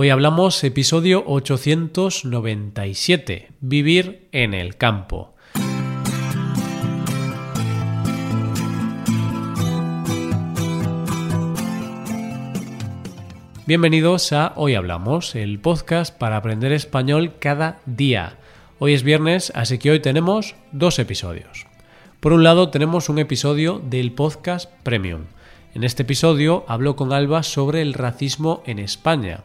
Hoy hablamos episodio 897, Vivir en el campo. Bienvenidos a Hoy Hablamos, el podcast para aprender español cada día. Hoy es viernes, así que hoy tenemos dos episodios. Por un lado tenemos un episodio del podcast Premium. En este episodio hablo con Alba sobre el racismo en España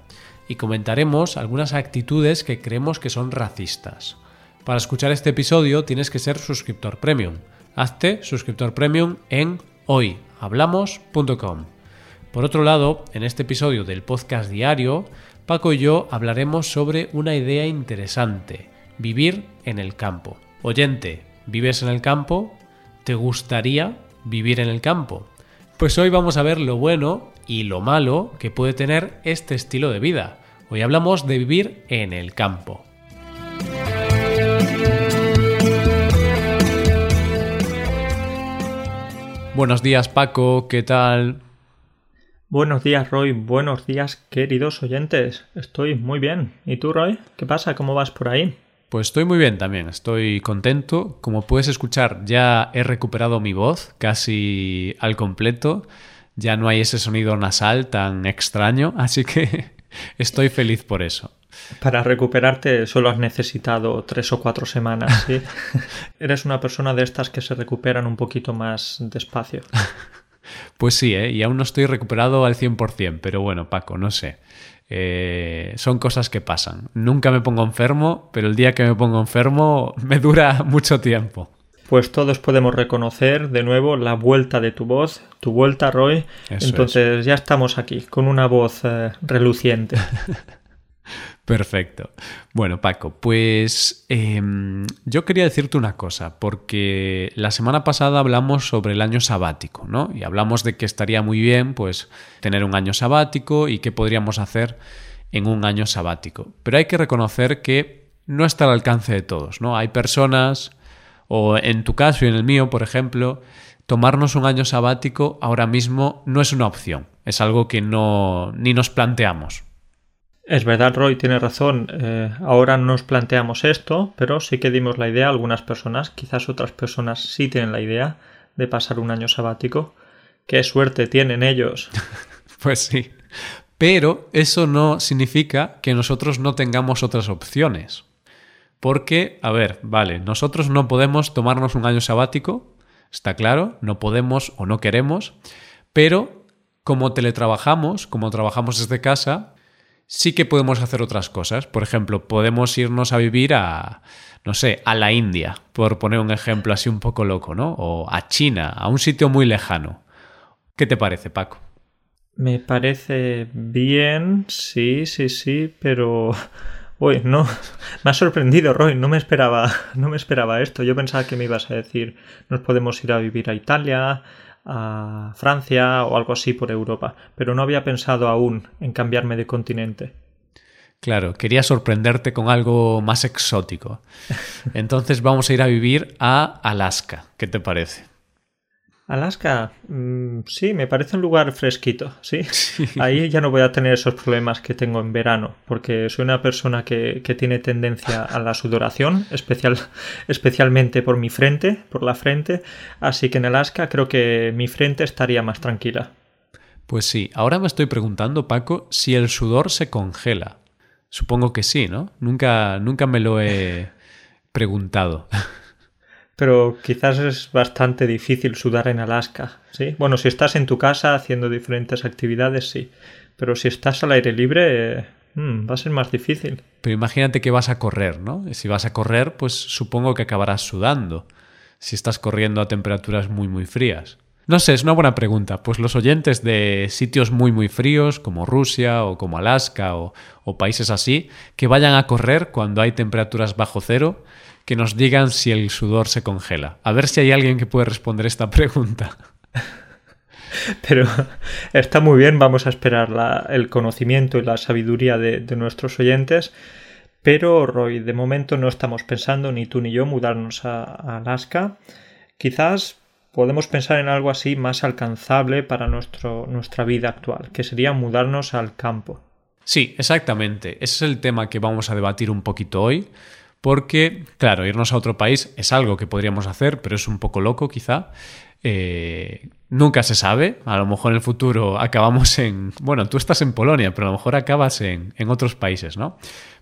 y comentaremos algunas actitudes que creemos que son racistas. Para escuchar este episodio tienes que ser suscriptor premium. Hazte suscriptor premium en hoyhablamos.com. Por otro lado, en este episodio del podcast diario, Paco y yo hablaremos sobre una idea interesante, vivir en el campo. Oyente, ¿vives en el campo? ¿Te gustaría vivir en el campo? Pues hoy vamos a ver lo bueno y lo malo que puede tener este estilo de vida. Hoy hablamos de vivir en el campo. Buenos días Paco, ¿qué tal? Buenos días Roy, buenos días queridos oyentes. Estoy muy bien. ¿Y tú Roy? ¿Qué pasa? ¿Cómo vas por ahí? Pues estoy muy bien también, estoy contento. Como puedes escuchar, ya he recuperado mi voz casi al completo. Ya no hay ese sonido nasal tan extraño, así que estoy feliz por eso. Para recuperarte solo has necesitado tres o cuatro semanas, ¿sí? Eres una persona de estas que se recuperan un poquito más despacio. Pues sí, ¿eh? y aún no estoy recuperado al 100%, pero bueno, Paco, no sé. Eh, son cosas que pasan. Nunca me pongo enfermo, pero el día que me pongo enfermo me dura mucho tiempo. Pues todos podemos reconocer de nuevo la vuelta de tu voz, tu vuelta, Roy. Entonces ya estamos aquí, con una voz eh, reluciente. Perfecto. Bueno, Paco, pues em, yo quería decirte una cosa, porque la semana pasada hablamos sobre el año sabático, ¿no? Y hablamos de que estaría muy bien, pues, tener un año sabático y qué podríamos hacer en un año sabático. Pero hay que reconocer que no está al alcance de todos, ¿no? Hay personas, o en tu caso y en el mío, por ejemplo, tomarnos un año sabático ahora mismo no es una opción, es algo que no ni nos planteamos. Es verdad, Roy tiene razón. Eh, ahora no nos planteamos esto, pero sí que dimos la idea a algunas personas, quizás otras personas sí tienen la idea de pasar un año sabático. Qué suerte tienen ellos. pues sí. Pero eso no significa que nosotros no tengamos otras opciones. Porque, a ver, vale, nosotros no podemos tomarnos un año sabático, está claro, no podemos o no queremos, pero como teletrabajamos, como trabajamos desde casa, sí que podemos hacer otras cosas. Por ejemplo, podemos irnos a vivir a, no sé, a la India, por poner un ejemplo así un poco loco, ¿no? O a China, a un sitio muy lejano. ¿Qué te parece, Paco? Me parece bien, sí, sí, sí, pero... Uy, no, me ha sorprendido, Roy, no me esperaba, no me esperaba esto. Yo pensaba que me ibas a decir, nos podemos ir a vivir a Italia, a Francia o algo así por Europa, pero no había pensado aún en cambiarme de continente. Claro, quería sorprenderte con algo más exótico. Entonces vamos a ir a vivir a Alaska. ¿Qué te parece? Alaska, mm, sí, me parece un lugar fresquito, ¿sí? Ahí ya no voy a tener esos problemas que tengo en verano, porque soy una persona que, tiene tendencia a la sudoración, especial, especialmente por mi frente, por la frente, así que en Alaska creo que mi frente estaría más tranquila. Pues sí, ahora me estoy preguntando, Paco, si el sudor se congela. Supongo que sí, ¿no? Nunca, nunca me lo he preguntado. pero quizás es bastante difícil sudar en Alaska, ¿sí? Bueno, si estás en tu casa haciendo diferentes actividades, sí, pero si estás al aire libre, mm, va a ser más difícil. Pero imagínate que vas a correr, ¿no? Si vas a correr, pues supongo que acabarás sudando, si estás corriendo a temperaturas muy, muy frías. No sé, es una buena pregunta. Pues los oyentes de sitios muy muy fríos, como Rusia o como Alaska o, o, países así, que vayan a correr cuando hay temperaturas bajo cero, que nos digan si el sudor se congela. A ver si hay alguien que puede responder esta pregunta. Pero está muy bien, vamos a esperar el conocimiento y la sabiduría de, nuestros oyentes. Pero, Roy, de momento no estamos pensando, ni tú ni yo, mudarnos a, Alaska. Quizás podemos pensar en algo así más alcanzable para nuestro, nuestra vida actual, que sería mudarnos al campo. Sí, exactamente. Ese es el tema que vamos a debatir un poquito hoy, porque, claro, irnos a otro país es algo que podríamos hacer, pero es un poco loco quizá. Eh, nunca se sabe, a lo mejor en el futuro acabamos en... Bueno, tú estás en Polonia, pero a lo mejor acabas en, en otros países, ¿no?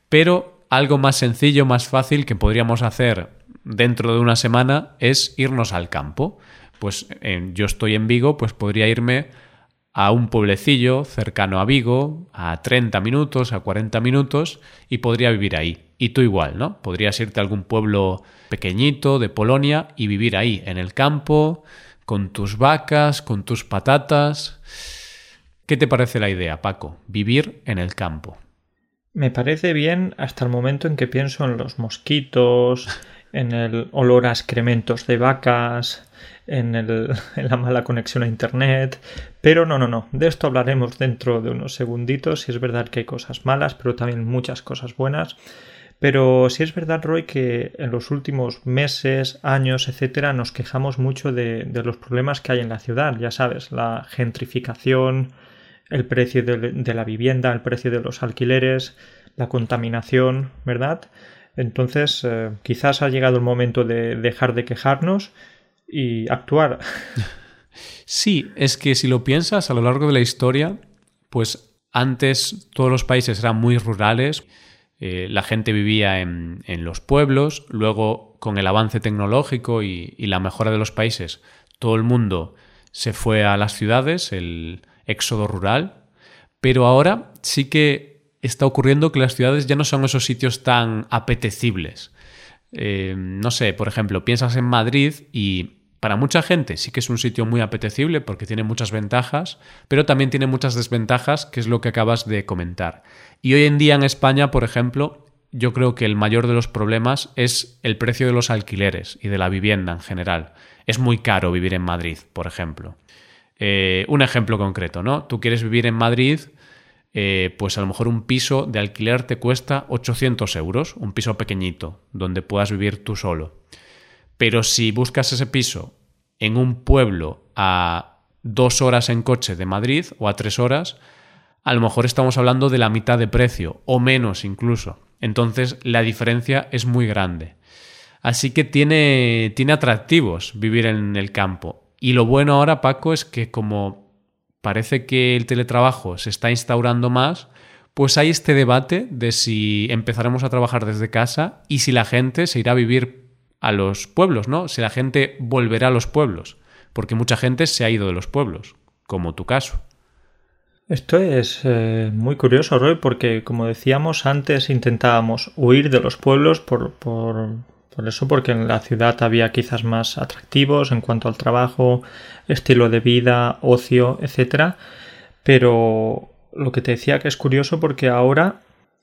Pero algo más sencillo, más fácil que podríamos hacer dentro de una semana es irnos al campo. Pues yo estoy en Vigo, pues podría irme a un pueblecillo cercano a Vigo, a 30 minutos, a 40 minutos, y podría vivir ahí. Y tú igual, ¿no? Podrías irte a algún pueblo pequeñito de Polonia y vivir ahí, en el campo, con tus vacas, con tus patatas. ¿Qué te parece la idea, Paco? Vivir en el campo. Me parece bien hasta el momento en que pienso en los mosquitos, en el olor a excrementos de vacas, en, el, en, la mala conexión a Internet. Pero no, no, no. De esto hablaremos dentro de unos segunditos. Si es verdad que hay cosas malas, pero también muchas cosas buenas. Pero sí es verdad, Roy, que en los últimos meses, años, etcétera, nos quejamos mucho de, de los problemas que hay en la ciudad. Ya sabes, la gentrificación, el precio de, de la vivienda, el precio de los alquileres, la contaminación, ¿verdad? Entonces, eh, quizás ha llegado el momento de dejar de quejarnos y actuar. Sí, es que si lo piensas a lo largo de la historia, pues antes todos los países eran muy rurales, eh, la gente vivía en, los pueblos, luego con el avance tecnológico y, y, la mejora de los países, todo el mundo se fue a las ciudades, el éxodo rural, pero ahora sí que está ocurriendo que las ciudades ya no son esos sitios tan apetecibles. Eh, no sé, por ejemplo, piensas en Madrid y para mucha gente sí que es un sitio muy apetecible porque tiene muchas ventajas, pero también tiene muchas desventajas, que es lo que acabas de comentar. Y hoy en día en España, por ejemplo, yo creo que el mayor de los problemas es el precio de los alquileres y de la vivienda en general. Es muy caro vivir en Madrid, por ejemplo. Eh, un ejemplo concreto, ¿no? Tú quieres vivir en Madrid, eh, pues a lo mejor un piso de alquiler te cuesta 800 euros, un piso pequeñito, donde puedas vivir tú solo. Pero si buscas ese piso en un pueblo a dos horas en coche de Madrid o a tres horas, a lo mejor estamos hablando de la mitad de precio o menos incluso. Entonces la diferencia es muy grande. Así que tiene, tiene atractivos vivir en el campo. Y lo bueno ahora, Paco, es que como parece que el teletrabajo se está instaurando más, pues hay este debate de si empezaremos a trabajar desde casa y si la gente se irá a vivir a los pueblos, ¿no? Si la gente volverá a los pueblos, porque mucha gente se ha ido de los pueblos, como tu caso. Esto es eh, muy curioso, Roy, porque como decíamos antes intentábamos huir de los pueblos por, por, por eso, porque en la ciudad había quizás más atractivos en cuanto al trabajo, estilo de vida, ocio, etc. Pero lo que te decía que es curioso porque ahora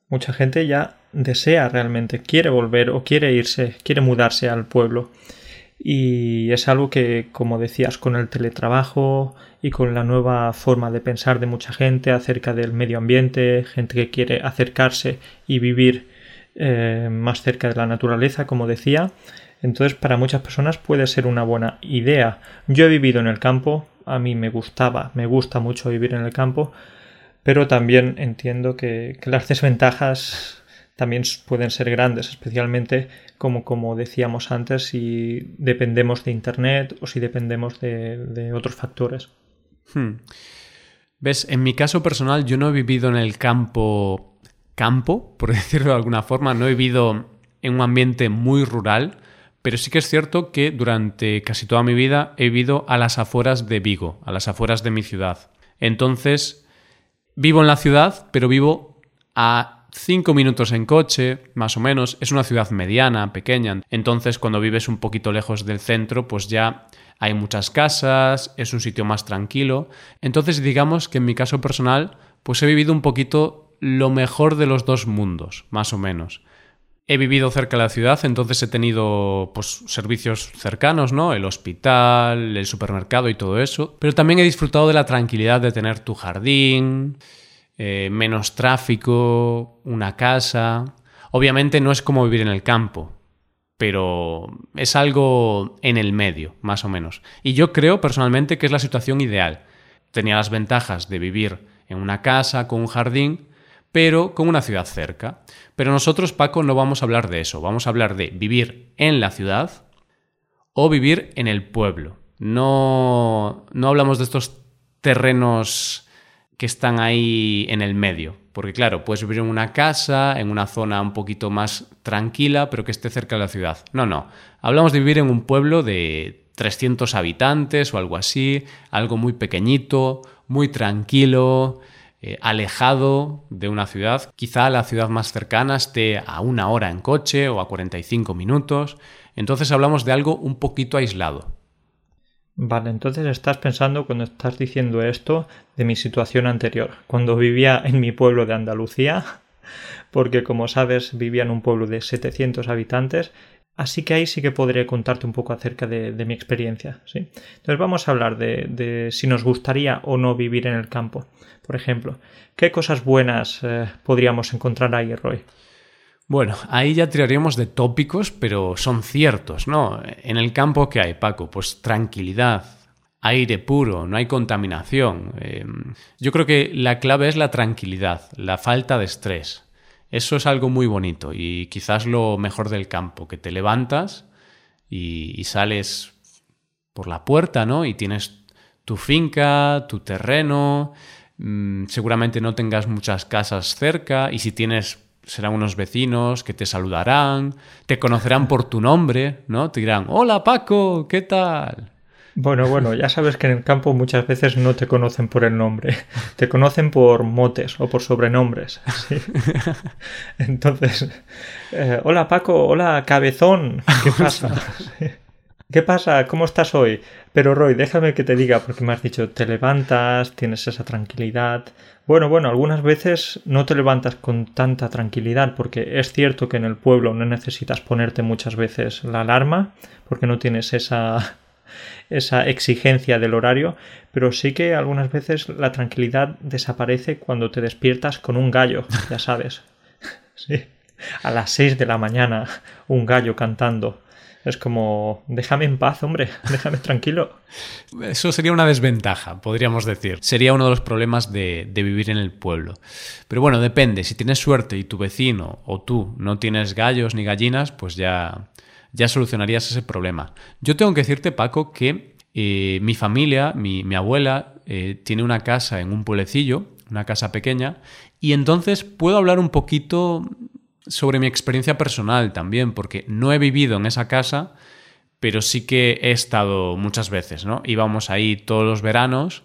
mucha gente ya desea realmente, quiere volver o quiere irse, quiere mudarse al pueblo. Y es algo que, como decías, con el teletrabajo y con la nueva forma de pensar de mucha gente acerca del medio ambiente, gente que quiere acercarse y vivir eh, más cerca de la naturaleza, como decía, entonces para muchas personas puede ser una buena idea. Yo he vivido en el campo, a mí me gustaba, me gusta mucho vivir en el campo, pero también entiendo que, las desventajas también pueden ser grandes, especialmente como, como decíamos antes, si dependemos de Internet o si dependemos de, otros factores. Hmm. ¿Ves? En mi caso personal, yo no he vivido en el campo, campo, por decirlo de alguna forma, no he vivido en un ambiente muy rural, pero sí que es cierto que durante casi toda mi vida he vivido a las afueras de Vigo, a las afueras de mi ciudad. Entonces, vivo en la ciudad, pero vivo a cinco minutos en coche, más o menos. Es una ciudad mediana, pequeña. Entonces, cuando vives un poquito lejos del centro, pues ya hay muchas casas, es un sitio más tranquilo. Entonces, digamos que en mi caso personal, pues he vivido un poquito lo mejor de los dos mundos, más o menos. He vivido cerca de la ciudad, entonces he tenido pues, servicios cercanos, ¿no? El hospital, el supermercado y todo eso. Pero también he disfrutado de la tranquilidad de tener tu jardín, eh, menos tráfico, una casa. Obviamente no es como vivir en el campo, pero es algo en el medio, más o menos. Y yo creo personalmente que es la situación ideal. Tenía las ventajas de vivir en una casa con un jardín, pero con una ciudad cerca. Pero nosotros, Paco, no vamos a hablar de eso, vamos a hablar de vivir en la ciudad o vivir en el pueblo. No, no hablamos de estos terrenos que están ahí en el medio. Porque claro, puedes vivir en una casa, en una zona un poquito más tranquila, pero que esté cerca de la ciudad. No, no. Hablamos de vivir en un pueblo de 300 habitantes o algo así, algo muy pequeñito, muy tranquilo, eh, alejado de una ciudad. Quizá la ciudad más cercana esté a una hora en coche o a 45 minutos. Entonces hablamos de algo un poquito aislado. Vale, entonces estás pensando cuando estás diciendo esto de mi situación anterior, cuando vivía en mi pueblo de Andalucía, porque como sabes vivía en un pueblo de 700 habitantes, así que ahí sí que podré contarte un poco acerca de, mi experiencia. ¿sí? Entonces vamos a hablar de, si nos gustaría o no vivir en el campo. Por ejemplo, ¿qué cosas buenas eh, podríamos encontrar ahí, Roy? Bueno, ahí ya tiraríamos de tópicos, pero son ciertos, ¿no? En el campo, ¿qué hay, Paco? Pues tranquilidad, aire puro, no hay contaminación. Em, yo creo que la clave es la tranquilidad, la falta de estrés. Eso es algo muy bonito y quizás lo mejor del campo, que te levantas y, sales por la puerta, ¿no? Y tienes tu finca, tu terreno, mm, seguramente no tengas muchas casas cerca y si tienes serán unos vecinos que te saludarán, te conocerán por tu nombre, ¿no? Te dirán, hola Paco, ¿qué tal? Bueno, bueno, ya sabes que en el campo muchas veces no te conocen por el nombre, te conocen por motes o por sobrenombres. Entonces, eh, hola Paco, hola Cabezón, ¿qué pasa? ¿Qué pasa? ¿Cómo estás hoy? Pero Roy, déjame que te diga, porque me has dicho, te levantas, tienes esa tranquilidad. Bueno, bueno, algunas veces no te levantas con tanta tranquilidad, porque es cierto que en el pueblo no necesitas ponerte muchas veces la alarma, porque no tienes esa, esa exigencia del horario, pero sí que algunas veces la tranquilidad desaparece cuando te despiertas con un gallo, ya sabes. Sí. A las seis de la mañana, un gallo cantando. Es como, déjame en paz, hombre, déjame tranquilo. Eso sería una desventaja, podríamos decir. Sería uno de los problemas de, vivir en el pueblo. Pero bueno, depende. Si tienes suerte y tu vecino o tú no tienes gallos ni gallinas, pues ya, ya solucionarías ese problema. Yo tengo que decirte, Paco, que eh, mi familia, mi, abuela, eh, tiene una casa en un pueblecillo, una casa pequeña, y entonces puedo hablar un poquito sobre mi experiencia personal también, porque no he vivido en esa casa, pero sí que he estado muchas veces, ¿no? Íbamos ahí todos los veranos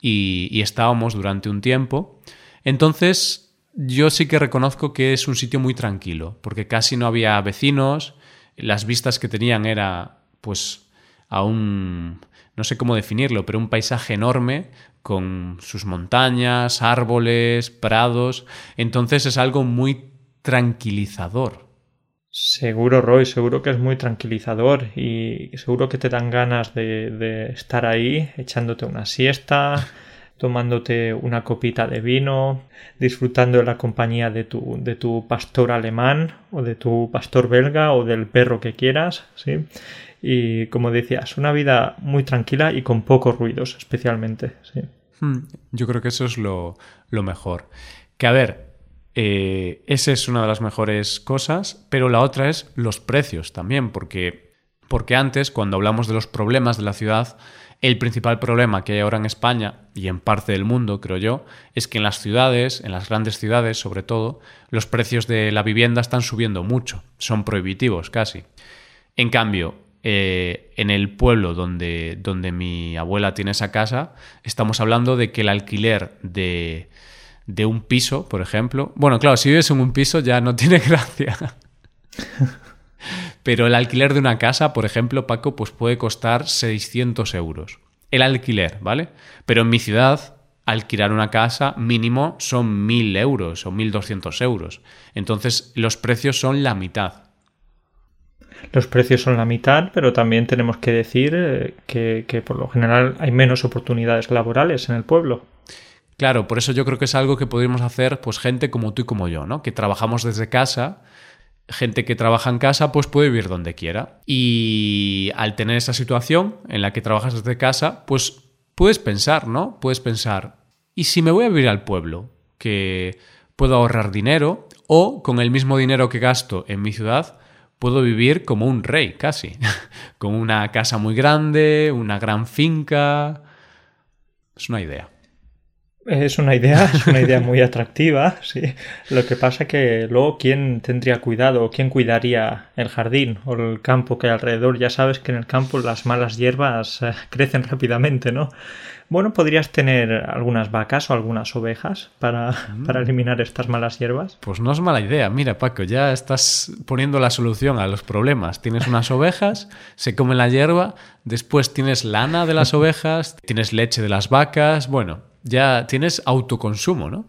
y, estábamos durante un tiempo. Entonces, yo sí que reconozco que es un sitio muy tranquilo, porque casi no había vecinos, las vistas que tenían era, pues, a un, no sé cómo definirlo, pero un paisaje enorme con sus montañas, árboles, prados. Entonces es algo muy tranquilizador. Seguro, Roy, seguro que es muy tranquilizador y seguro que te dan ganas de, estar ahí echándote una siesta, tomándote una copita de vino, disfrutando de la compañía de tu, de tu pastor alemán o de tu pastor belga o del perro que quieras, ¿sí? Y como decías, una vida muy tranquila y con pocos ruidos, especialmente, sí. Hmm, yo creo que eso es lo, lo mejor. Que a ver, eh, esa es una de las mejores cosas, pero la otra es los precios también, porque, porque antes, cuando hablamos de los problemas de la ciudad, el principal problema que hay ahora en España y en parte del mundo, creo yo, es que en las ciudades, en las grandes ciudades sobre todo, los precios de la vivienda están subiendo mucho, son prohibitivos casi. En cambio, eh, en el pueblo donde, donde mi abuela tiene esa casa, estamos hablando de que el alquiler de de un piso, por ejemplo. Bueno, claro, si vives en un piso ya no tiene gracia. Pero el alquiler de una casa, por ejemplo, Paco, pues puede costar 600 euros. El alquiler, ¿vale? Pero en mi ciudad, alquilar una casa mínimo son 1.000 euros o 1.200 euros. Entonces, los precios son la mitad. Los precios son la mitad, pero también tenemos que decir eh, que, que por lo general hay menos oportunidades laborales en el pueblo. Claro, por eso yo creo que es algo que podríamos hacer pues gente como tú y como yo, ¿no? Que trabajamos desde casa, gente que trabaja en casa pues puede vivir donde quiera. Y al tener esa situación en la que trabajas desde casa, pues puedes pensar, ¿no? Puedes pensar, ¿y si me voy a vivir al pueblo? Que puedo ahorrar dinero o con el mismo dinero que gasto en mi ciudad puedo vivir como un rey, casi, con una casa muy grande, una gran finca. Es una idea. Es una idea, es una idea muy atractiva, sí. Lo que pasa que luego quién tendría cuidado, quién cuidaría el jardín o el campo que hay alrededor. Ya sabes que en el campo las malas hierbas eh, crecen rápidamente, ¿no? Bueno, podrías tener algunas vacas o algunas ovejas para, para, eliminar estas malas hierbas. Pues no es mala idea. Mira, Paco, ya estás poniendo la solución a los problemas. Tienes unas ovejas, se comen la hierba, después tienes lana de las ovejas, tienes leche de las vacas. Bueno, ya tienes autoconsumo, ¿no?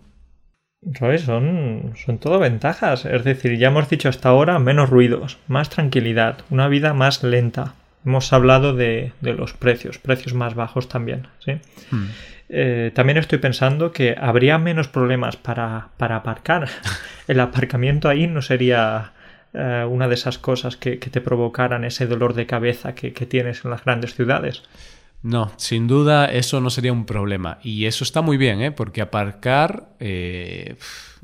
son, son todo ventajas. Es decir, ya hemos dicho hasta ahora menos ruidos, más tranquilidad, una vida más lenta. Hemos hablado de, los precios, precios más bajos también. ¿sí? Hmm. Eh, también estoy pensando que habría menos problemas para, aparcar. El aparcamiento ahí no sería eh, una de esas cosas que, te provocaran ese dolor de cabeza que, tienes en las grandes ciudades. No, sin duda eso no sería un problema. Y eso está muy bien, ¿eh? porque aparcar eh,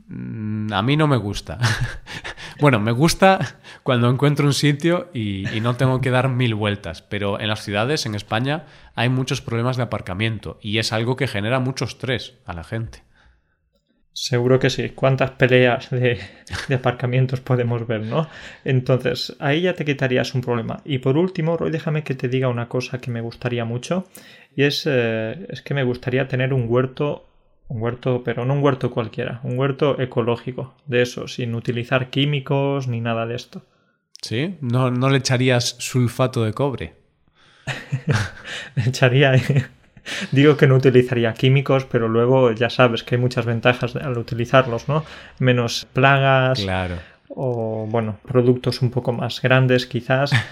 a mí no me gusta. Bueno, me gusta cuando encuentro un sitio y, no tengo que dar mil vueltas, pero en las ciudades, en España, hay muchos problemas de aparcamiento y es algo que genera mucho estrés a la gente. Seguro que sí. ¿Cuántas peleas de, aparcamientos podemos ver, no? Entonces, ahí ya te quitarías un problema. Y por último, Roy, déjame que te diga una cosa que me gustaría mucho. Y es, eh, es que me gustaría tener un huerto un huerto, pero no un huerto cualquiera, un huerto ecológico, de eso, sin utilizar químicos ni nada de esto. ¿Sí? ¿No, no le echarías sulfato de cobre? le echaría... Digo que no utilizaría químicos, pero luego ya sabes que hay muchas ventajas al utilizarlos, ¿no? Menos plagas. Claro. O, bueno, productos un poco más grandes quizás.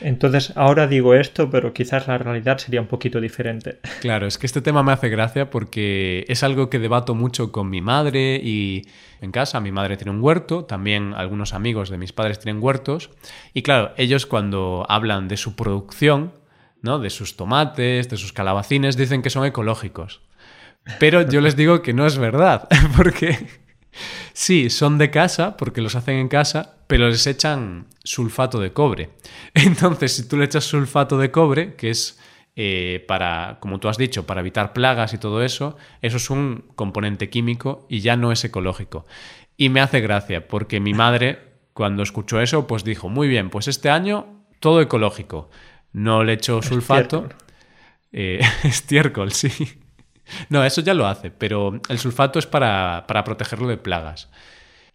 Entonces, ahora digo esto, pero quizás la realidad sería un poquito diferente. Claro, es que este tema me hace gracia porque es algo que debato mucho con mi madre y en casa. Mi madre tiene un huerto, también algunos amigos de mis padres tienen huertos. Y claro, ellos cuando hablan de su producción, ¿no? de sus tomates, de sus calabacines, dicen que son ecológicos. Pero yo les digo que no es verdad, porque Sí, son de casa, porque los hacen en casa, pero les echan sulfato de cobre. Entonces, si tú le echas sulfato de cobre, que es eh, para, como tú has dicho, para evitar plagas y todo eso, eso es un componente químico y ya no es ecológico. Y me hace gracia, porque mi madre, cuando escuchó eso, pues dijo, muy bien, pues este año todo ecológico. No le echo sulfato. Eh, estiércol, sí. No, eso ya lo hace, pero el sulfato es para, protegerlo de plagas.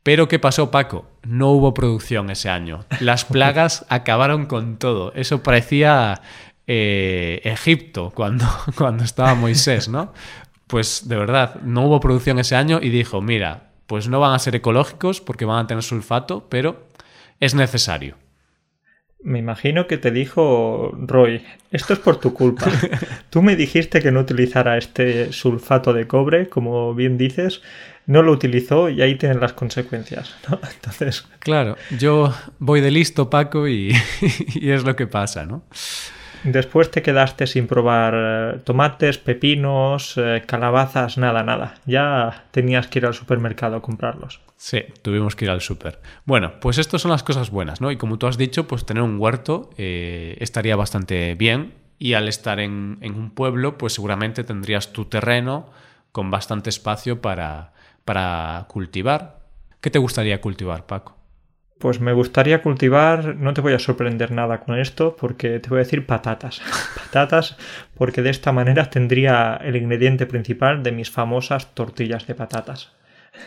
Pero ¿qué pasó, Paco? No hubo producción ese año. Las plagas acabaron con todo. Eso parecía eh, Egipto cuando, cuando estaba Moisés, ¿no? Pues de verdad, no hubo producción ese año y dijo, mira, pues no van a ser ecológicos porque van a tener sulfato, pero es necesario. Me imagino que te dijo Roy, esto es por tu culpa. Tú me dijiste que no utilizara este sulfato de cobre, como bien dices, no lo utilizó y ahí tienen las consecuencias, ¿no? Entonces... Claro, yo voy de listo, Paco, y, y es lo que pasa, ¿no? Después te quedaste sin probar eh, tomates, pepinos, eh, calabazas, nada, nada. Ya tenías que ir al supermercado a comprarlos. Sí, tuvimos que ir al super. Bueno, pues estas son las cosas buenas, ¿no? Y como tú has dicho, pues tener un huerto eh, estaría bastante bien. Y al estar en, en, un pueblo, pues seguramente tendrías tu terreno con bastante espacio para, para cultivar. ¿Qué te gustaría cultivar, Paco? Pues me gustaría cultivar, no te voy a sorprender nada con esto, porque te voy a decir patatas. patatas, porque de esta manera tendría el ingrediente principal de mis famosas tortillas de patatas.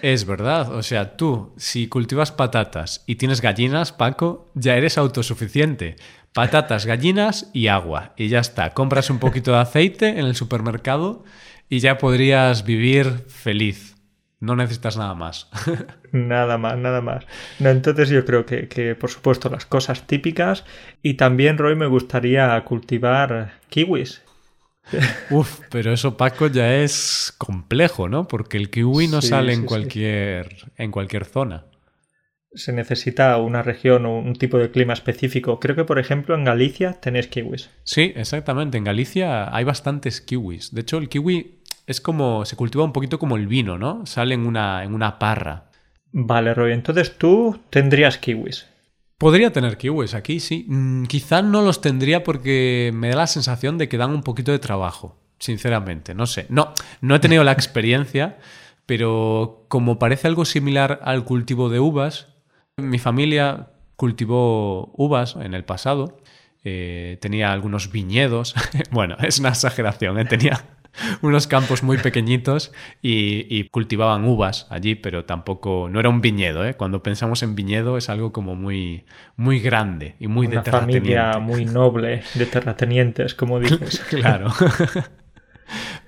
Es verdad, o sea, tú, si cultivas patatas y tienes gallinas, Paco, ya eres autosuficiente. Patatas, gallinas y agua. Y ya está. Compras un poquito de aceite en el supermercado y ya podrías vivir feliz. No necesitas nada más. nada más, nada más. No, entonces yo creo que, que, por supuesto, las cosas típicas. Y también, Roy, me gustaría cultivar kiwis. Uf, pero eso, Paco, ya es complejo, ¿no? Porque el kiwi no sale en, cualquier, en cualquier zona. Se necesita una región o un tipo de clima específico. Creo que, por ejemplo, en Galicia tenéis kiwis. Sí, exactamente. En Galicia hay bastantes kiwis. De hecho, el kiwi es como, se cultiva un poquito como el vino, ¿no? Sale en una, en una parra. Vale, Roy, entonces tú tendrías kiwis. Podría tener kiwis aquí, sí. Mm, quizá no los tendría porque me da la sensación de que dan un poquito de trabajo, sinceramente. No sé. No, no he tenido la experiencia, pero como parece algo similar al cultivo de uvas, mi familia cultivó uvas en el pasado. Eh, tenía algunos viñedos. bueno, es una exageración, ¿eh? tenía unos campos muy pequeñitos y, cultivaban uvas allí, pero tampoco, no era un viñedo, ¿eh? Cuando pensamos en viñedo es algo como muy, muy grande y muy Una de familia muy noble de terratenientes, como dices. claro.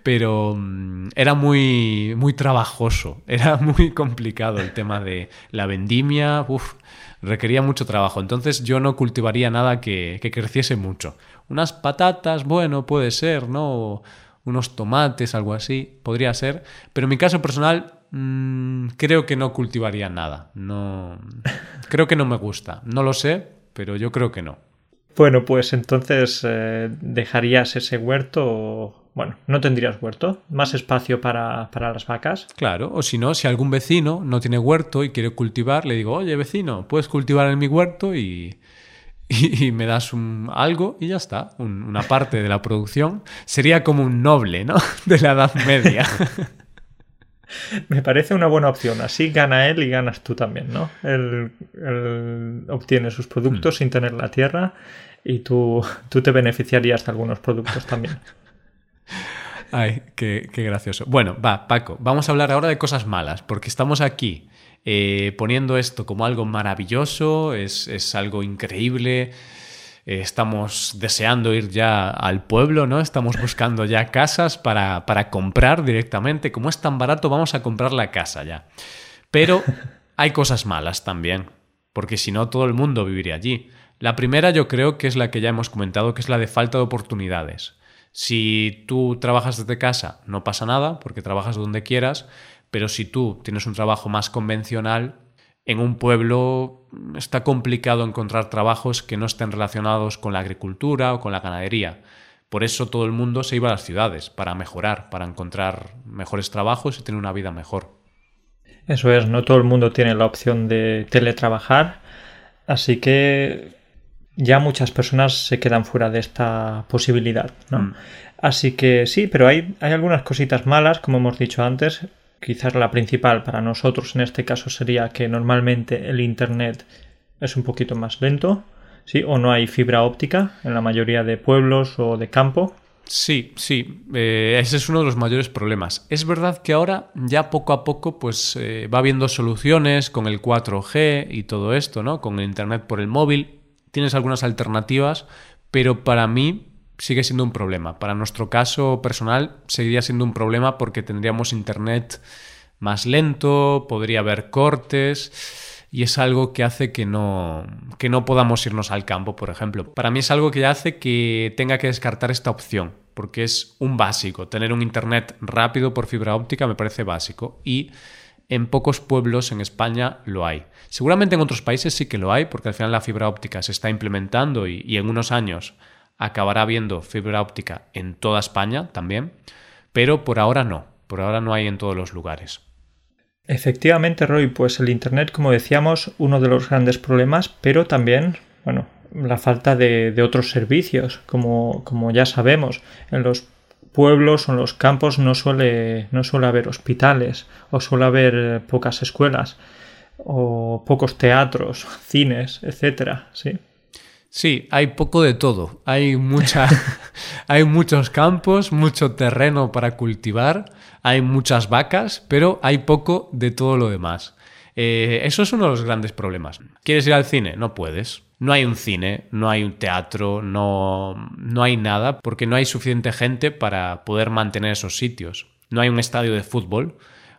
pero mm, era muy, muy trabajoso, era muy complicado el tema de la vendimia, uf, requería mucho trabajo, entonces yo no cultivaría nada que, que creciese mucho. Unas patatas, bueno, puede ser, ¿no? Unos tomates, algo así, podría ser. Pero en mi caso personal, mmm, creo que no cultivaría nada. No, creo que no me gusta. No lo sé, pero yo creo que no. Bueno, pues entonces eh, dejarías ese huerto. Bueno, no tendrías huerto, más espacio para, para las vacas. Claro, o si no, si algún vecino no tiene huerto y quiere cultivar, le digo, oye vecino, puedes cultivar en mi huerto y, y, me das un, algo y ya está, una parte de la producción. Sería como un noble, ¿no? De la Edad Media. Me parece una buena opción. Así gana él y ganas tú también, ¿no? Él, obtiene sus productos hmm. sin tener la tierra y tú, tú te beneficiarías de algunos productos también. Ay, qué, qué gracioso. Bueno, va, Paco, vamos a hablar ahora de cosas malas, porque estamos aquí eh, poniendo esto como algo maravilloso, es, algo increíble. Eh, estamos deseando ir ya al pueblo, ¿no? Estamos buscando ya casas para, para comprar directamente. Como es tan barato, vamos a comprar la casa ya. Pero hay cosas malas también, porque si no, todo el mundo viviría allí. La primera yo creo que es la que ya hemos comentado, que es la de falta de oportunidades. Si tú trabajas desde casa, no pasa nada, porque trabajas donde quieras, pero si tú tienes un trabajo más convencional, en un pueblo está complicado encontrar trabajos que no estén relacionados con la agricultura o con la ganadería. Por eso todo el mundo se iba a las ciudades, para mejorar, para encontrar mejores trabajos y tener una vida mejor. Eso es, no todo el mundo tiene la opción de teletrabajar, así que ya muchas personas se quedan fuera de esta posibilidad, ¿no? Mm. Así que sí, pero hay, hay algunas cositas malas, como hemos dicho antes. Quizás la principal para nosotros en este caso sería que normalmente el Internet es un poquito más lento, ¿sí? O no hay fibra óptica en la mayoría de pueblos o de campo. Sí, sí, eh, ese es uno de los mayores problemas. Es verdad que ahora ya poco a poco pues eh, va habiendo soluciones con el 4G y todo esto, ¿no? Con el Internet por el móvil. Tienes algunas alternativas, pero para mí sigue siendo un problema. Para nuestro caso personal seguiría siendo un problema porque tendríamos internet más lento, podría haber cortes y es algo que hace que no, que no podamos irnos al campo, por ejemplo. Para mí es algo que hace que tenga que descartar esta opción, porque es un básico. Tener un internet rápido por fibra óptica me parece básico y en pocos pueblos en España lo hay. Seguramente en otros países sí que lo hay, porque al final la fibra óptica se está implementando y, y en unos años acabará viendo fibra óptica en toda España también, pero por ahora no, por ahora no hay en todos los lugares. Efectivamente, Roy, pues el Internet, como decíamos, uno de los grandes problemas, pero también, bueno, la falta de, otros servicios, como, como, ya sabemos, en los pueblos o en los campos no suele, no suele haber hospitales o suele haber eh, pocas escuelas o pocos teatros, cines, etcétera, ¿sí? Sí, hay poco de todo. Hay mucha, hay muchos campos, mucho terreno para cultivar, hay muchas vacas, pero hay poco de todo lo demás. Eh, eso es uno de los grandes problemas. ¿Quieres ir al cine? No puedes. No hay un cine, no hay un teatro, no, no hay nada, porque no hay suficiente gente para poder mantener esos sitios. No hay un estadio de fútbol.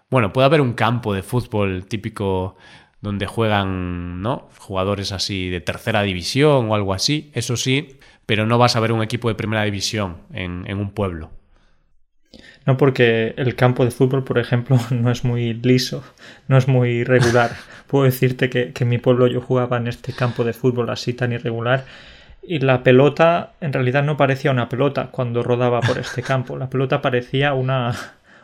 Bueno, puede haber un campo de fútbol típico donde juegan ¿no? jugadores así de tercera división o algo así, eso sí, pero no vas a ver un equipo de primera división en, un pueblo. No, porque el campo de fútbol, por ejemplo, no es muy liso, no es muy regular. Puedo decirte que, que en mi pueblo yo jugaba en este campo de fútbol así tan irregular y la pelota en realidad no parecía una pelota cuando rodaba por este campo. La pelota parecía una,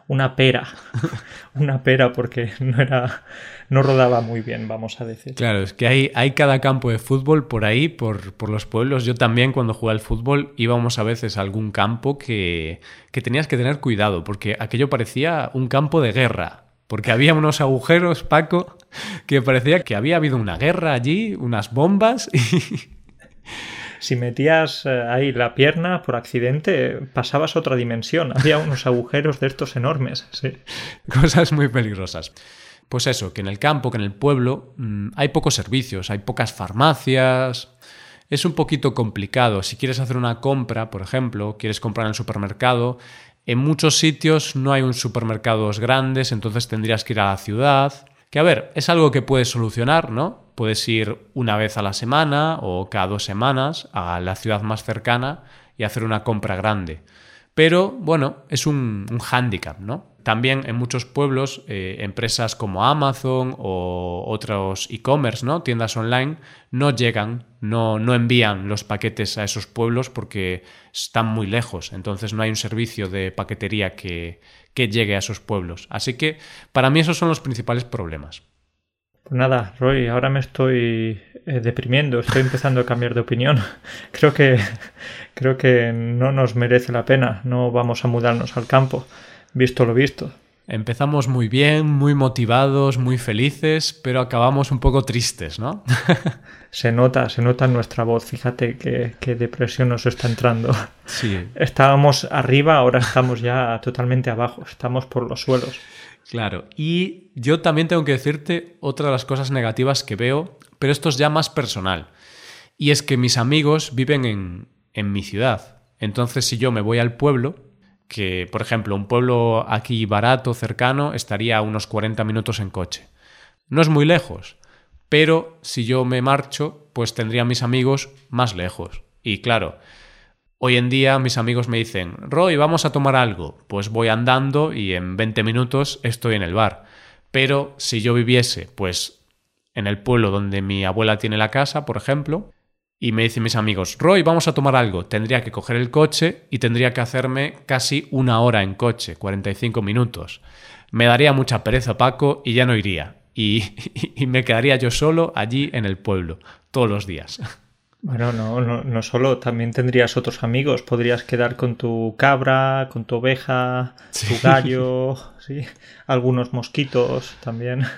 una pera. una pera porque no era. no rodaba muy bien, vamos a decir. Claro, es que hay, hay cada campo de fútbol por ahí, por, por los pueblos. Yo también, cuando jugaba al fútbol, íbamos a veces a algún campo que, que tenías que tener cuidado, porque aquello parecía un campo de guerra. Porque había unos agujeros, Paco, que parecía que había habido una guerra allí, unas bombas y si metías eh, ahí la pierna por accidente, pasabas a otra dimensión. Había unos agujeros de estos enormes. Sí. Cosas muy peligrosas. Pues eso, que en el campo, que en el pueblo, mm, hay pocos servicios, hay pocas farmacias. Es un poquito complicado. Si quieres hacer una compra, por ejemplo, quieres comprar en el supermercado, en muchos sitios no hay un supermercados grandes, entonces tendrías que ir a la ciudad. Que a ver, es algo que puedes solucionar, ¿no? Puedes ir una vez a la semana o cada dos semanas a la ciudad más cercana y hacer una compra grande. Pero bueno, es un, un hándicap, ¿no? También en muchos pueblos, eh, empresas como Amazon o otros e-commerce, ¿no? tiendas online, no llegan, no, no envían los paquetes a esos pueblos porque están muy lejos. Entonces no hay un servicio de paquetería que, que llegue a esos pueblos. Así que para mí esos son los principales problemas. Pues nada, Roy, ahora me estoy eh, deprimiendo, estoy empezando a cambiar de opinión. Creo que creo que no nos merece la pena, no vamos a mudarnos al campo, visto lo visto. Empezamos muy bien, muy motivados, muy felices, pero acabamos un poco tristes, ¿no? se nota, se nota en nuestra voz. Fíjate qué, depresión nos está entrando. Sí. Estábamos arriba, ahora estamos ya totalmente abajo, estamos por los suelos. Claro, y yo también tengo que decirte otra de las cosas negativas que veo, pero esto es ya más personal. Y es que mis amigos viven en, en mi ciudad. Entonces, si yo me voy al pueblo, que, por ejemplo, un pueblo aquí barato, cercano, estaría a unos 40 minutos en coche. No es muy lejos, pero si yo me marcho, pues tendría mis amigos más lejos. Y claro, hoy en día mis amigos me dicen, Roy, vamos a tomar algo. Pues voy andando y en 20 minutos estoy en el bar. Pero si yo viviese, pues, en el pueblo donde mi abuela tiene la casa, por ejemplo, y me dicen mis amigos, Roy, vamos a tomar algo. Tendría que coger el coche y tendría que hacerme casi una hora en coche, 45 minutos. Me daría mucha pereza, Paco, y ya no iría. Y, y, me quedaría yo solo allí en el pueblo, todos los días. Bueno, no, no, no solo, también tendrías otros amigos. Podrías quedar con tu cabra, con tu oveja, tu gallo, ¿sí? algunos mosquitos también.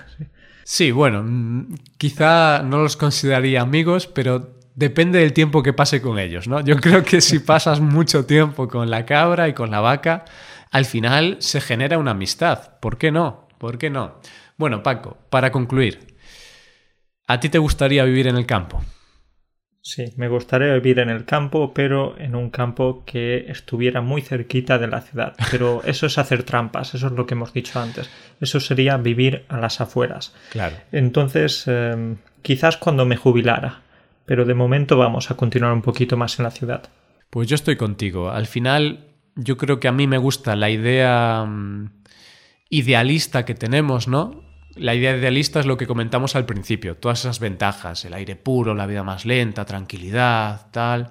Sí. sí, bueno, mm, quizá no los consideraría amigos, pero depende del tiempo que pase con ellos, ¿no? Yo creo que si pasas mucho tiempo con la cabra y con la vaca, al final se genera una amistad. ¿Por qué no? ¿Por qué no? Bueno, Paco, para concluir, ¿a ti te gustaría vivir en el campo? Sí, me gustaría vivir en el campo, pero en un campo que estuviera muy cerquita de la ciudad. Pero eso es hacer trampas, eso es lo que hemos dicho antes. Eso sería vivir a las afueras. Claro. Entonces, eh, quizás cuando me jubilara, pero de momento vamos a continuar un poquito más en la ciudad. Pues yo estoy contigo. Al final, yo creo que a mí me gusta la idea mm, idealista que tenemos, ¿no? La idea idealista es lo que comentamos al principio, todas esas ventajas, el aire puro, la vida más lenta, tranquilidad, tal,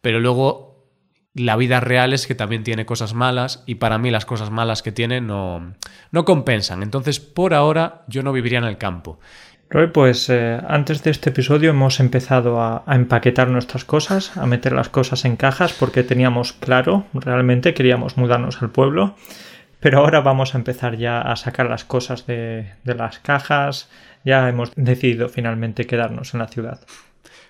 pero luego la vida real es que también tiene cosas malas y para mí las cosas malas que tiene no, no compensan. Entonces, por ahora, yo no viviría en el campo. Roy, pues eh, antes de este episodio hemos empezado a, empaquetar nuestras cosas, a meter las cosas en cajas porque teníamos claro, realmente queríamos mudarnos al pueblo, pero ahora vamos a empezar ya a sacar las cosas de, de las cajas, ya hemos decidido finalmente quedarnos en la ciudad.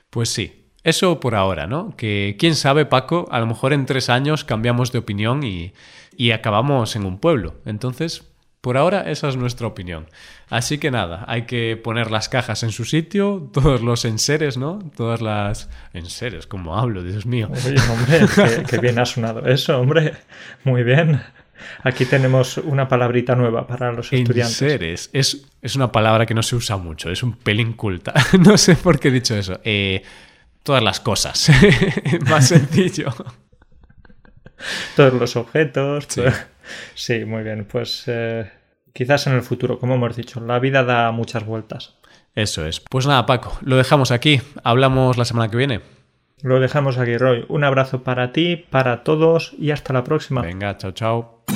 Pues sí, eso por ahora, ¿no? Que quién sabe, Paco, a lo mejor en tres años cambiamos de opinión y, y acabamos en un pueblo. Entonces, por ahora esa es nuestra opinión. Así que nada, hay que poner las cajas en su sitio, todos los enseres, ¿no? Todas las... Enseres, como hablo, Dios mío. Oye, hombre, qué, bien ha sonado eso, hombre. Muy bien. Aquí tenemos una palabrita nueva para los estudiantes. Enseres. Es, es una palabra que no se usa mucho, es un pelín culta. no sé por qué he dicho eso. Eh, todas las cosas. Más sencillo. Todos los objetos. Sí, muy bien. Pues eh, quizás en el futuro, como hemos dicho, la vida da muchas vueltas. Eso es. Pues nada, Paco, lo dejamos aquí. Hablamos la semana que viene. Lo dejamos aquí, Roy. Un abrazo para ti, para todos y hasta la próxima. Venga, chao, chao.